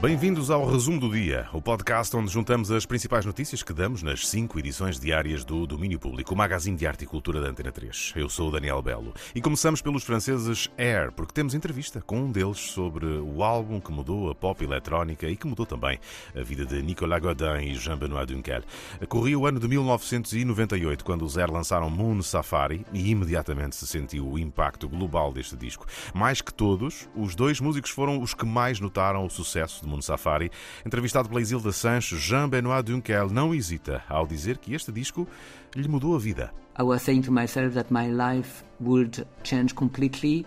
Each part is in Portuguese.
Bem-vindos ao Resumo do Dia, o podcast onde juntamos as principais notícias que damos nas cinco edições diárias do Domínio Público, o magazine de arte e cultura da Antena 3. Eu sou o Daniel Belo e começamos pelos franceses Air, porque temos entrevista com um deles sobre o álbum que mudou a pop eletrónica e que mudou também a vida de Nicolas Godin e Jean-Benoît Dunkel. Corria o ano de 1998, quando os Air lançaram Moon Safari e imediatamente se sentiu o impacto global deste disco. Mais que todos, os dois músicos foram os que mais notaram o sucesso Mundo Safari. Entrevistado pela Isilda Sanches, Jean-Benoît Dunkel não hesita ao dizer que este disco lhe mudou a vida. I was saying to myself that my life would change completely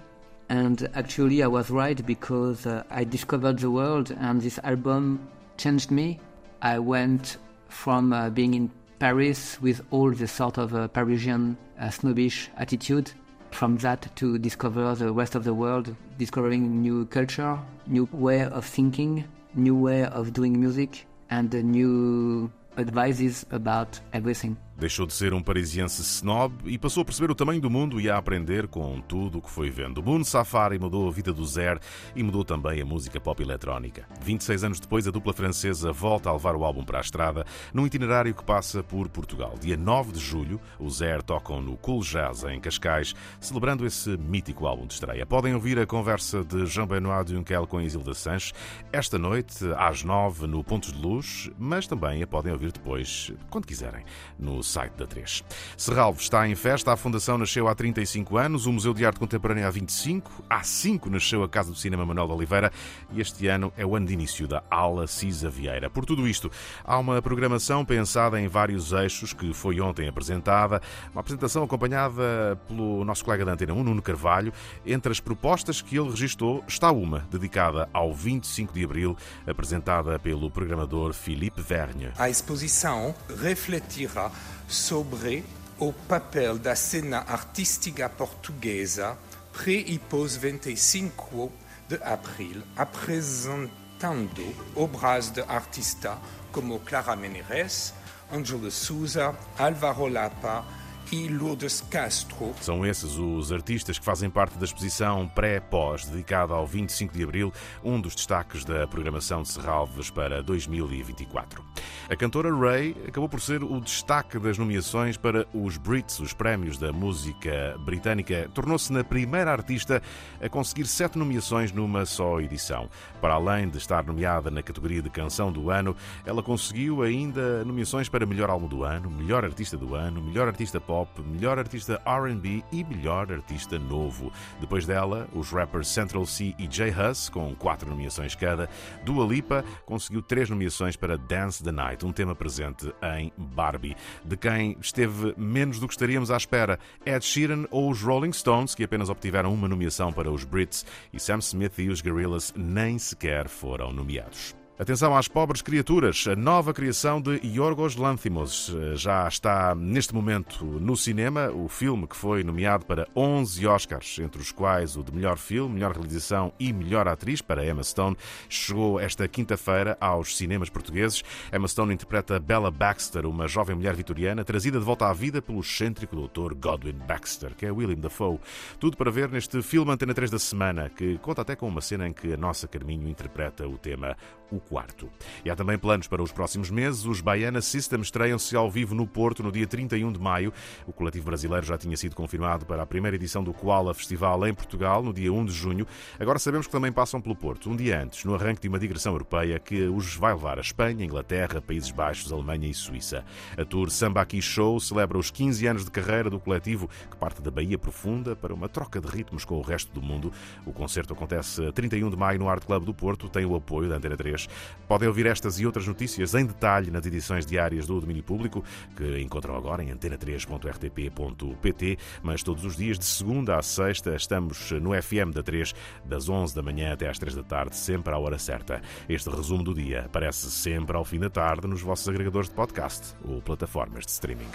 and actually I was right because uh, I discovered the world and this album changed me. I went from uh, being in Paris with all the sort of uh, Parisian uh, snobbish attitude from that to discover the rest of the world, discovering new culture, new way of thinking, new way of doing music, and new advices about everything. Deixou de ser um parisiense snob e passou a perceber o tamanho do mundo e a aprender com tudo o que foi vendo. O Moon Safari mudou a vida do Zer e mudou também a música pop eletrónica. 26 anos depois, a dupla francesa volta a levar o álbum para a estrada num itinerário que passa por Portugal. Dia 9 de julho, os Zer tocam no Cool Jazz em Cascais, celebrando esse mítico álbum de estreia. Podem ouvir a conversa de Jean-Benoît Dunkel com Isilda Sanches esta noite às 9 no Pontos de Luz, mas também a podem ouvir depois, quando quiserem, no site da 3. Serralvo está em festa, a Fundação nasceu há 35 anos, o Museu de Arte Contemporânea há 25, há 5 nasceu a Casa do Cinema Manuel de Oliveira e este ano é o ano de início da Ala Cisa Vieira. Por tudo isto, há uma programação pensada em vários eixos que foi ontem apresentada, uma apresentação acompanhada pelo nosso colega da Antena 1, Nuno Carvalho. Entre as propostas que ele registou está uma dedicada ao 25 de Abril, apresentada pelo programador Philippe Vergne. A exposição refletirá sobre o papel da cena artística portuguesa pré e pós 25 de abril, apresentando obras de artistas como Clara Menezes, Ângelo Souza, Álvaro Lapa e Lourdes Castro. São esses os artistas que fazem parte da exposição pré-pós, dedicada ao 25 de Abril, um dos destaques da programação de Serralves para 2024. A cantora Ray acabou por ser o destaque das nomeações para os Brits, os prémios da música britânica. Tornou-se na primeira artista a conseguir sete nomeações numa só edição. Para além de estar nomeada na categoria de Canção do Ano, ela conseguiu ainda nomeações para Melhor Álbum do Ano, Melhor Artista do Ano, Melhor Artista Pop melhor artista RB e melhor artista novo. Depois dela, os rappers Central C e J Hus, com quatro nomeações cada. Dua Lipa conseguiu três nomeações para Dance the Night, um tema presente em Barbie. De quem esteve menos do que estaríamos à espera, Ed Sheeran ou os Rolling Stones, que apenas obtiveram uma nomeação para os Brits, e Sam Smith e os Gorillaz nem sequer foram nomeados. Atenção às pobres criaturas. A nova criação de Yorgos Lanthimos eh, já está neste momento no cinema. O filme que foi nomeado para 11 Oscars, entre os quais o de melhor filme, melhor realização e melhor atriz para Emma Stone, chegou esta quinta-feira aos cinemas portugueses. Emma Stone interpreta Bella Baxter, uma jovem mulher vitoriana trazida de volta à vida pelo excêntrico doutor Godwin Baxter, que é William Dafoe. Tudo para ver neste filme Antena 3 da semana, que conta até com uma cena em que a nossa Carminho interpreta o tema O quarto. E há também planos para os próximos meses. Os Baiana System estreiam-se ao vivo no Porto no dia 31 de maio. O coletivo brasileiro já tinha sido confirmado para a primeira edição do Koala Festival em Portugal, no dia 1 de junho. Agora sabemos que também passam pelo Porto, um dia antes, no arranque de uma digressão europeia que os vai levar a Espanha, Inglaterra, Países Baixos, Alemanha e Suíça. A tour Samba Aqui Show celebra os 15 anos de carreira do coletivo, que parte da Bahia Profunda para uma troca de ritmos com o resto do mundo. O concerto acontece 31 de maio no Art Club do Porto, tem o apoio da Antena 3. Podem ouvir estas e outras notícias em detalhe nas edições diárias do Domínio Público, que encontram agora em antena3.rtp.pt, mas todos os dias, de segunda a sexta, estamos no FM da 3, das 11 da manhã até às 3 da tarde, sempre à hora certa. Este resumo do dia aparece sempre ao fim da tarde nos vossos agregadores de podcast ou plataformas de streaming.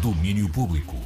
Domínio Público.